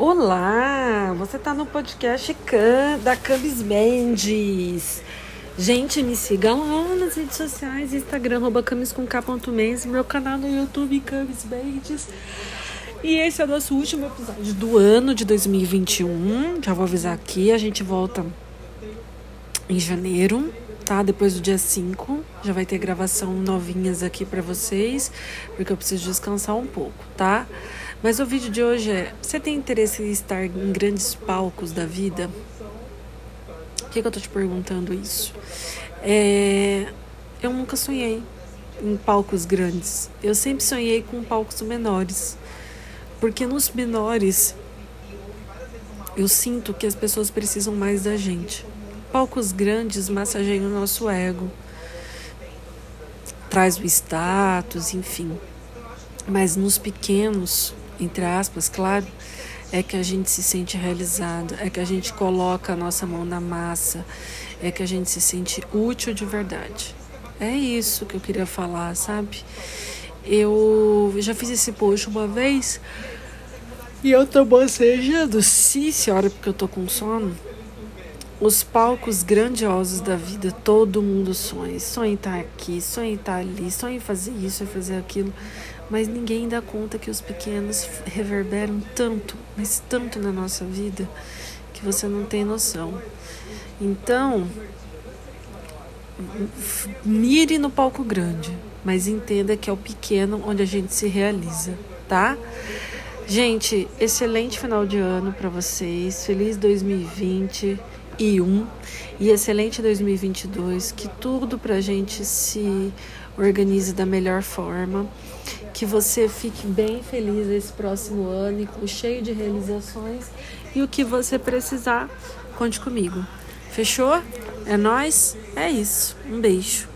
Olá, você está no podcast da Camis Mendes. Gente, me sigam lá nas redes sociais, Instagram, arroba camis com meu canal no YouTube, Camis Mendes. E esse é o nosso último episódio do ano de 2021. Já vou avisar aqui, a gente volta em janeiro, tá? Depois do dia 5, já vai ter gravação novinhas aqui para vocês, porque eu preciso descansar um pouco, tá? Mas o vídeo de hoje é: você tem interesse em estar em grandes palcos da vida? Por que, que eu tô te perguntando isso? É, eu nunca sonhei em palcos grandes. Eu sempre sonhei com palcos menores. Porque nos menores eu sinto que as pessoas precisam mais da gente. Palcos grandes massageiam o nosso ego, traz o status, enfim. Mas nos pequenos entre aspas, claro, é que a gente se sente realizado, é que a gente coloca a nossa mão na massa, é que a gente se sente útil de verdade. É isso que eu queria falar, sabe? Eu já fiz esse post uma vez e eu tô bocejando, sim, senhora, porque eu tô com sono. Os palcos grandiosos da vida, todo mundo sonha. Sonha em estar aqui, sonha em estar ali, sonha em fazer isso, em fazer aquilo mas ninguém dá conta que os pequenos reverberam tanto, mas tanto na nossa vida, que você não tem noção. Então, mire no palco grande, mas entenda que é o pequeno onde a gente se realiza, tá? Gente, excelente final de ano para vocês. Feliz 2020 e um e excelente 2022. Que tudo pra gente se organize da melhor forma que você fique bem feliz esse próximo ano cheio de realizações. E o que você precisar, conte comigo. Fechou? É nós? É isso. Um beijo.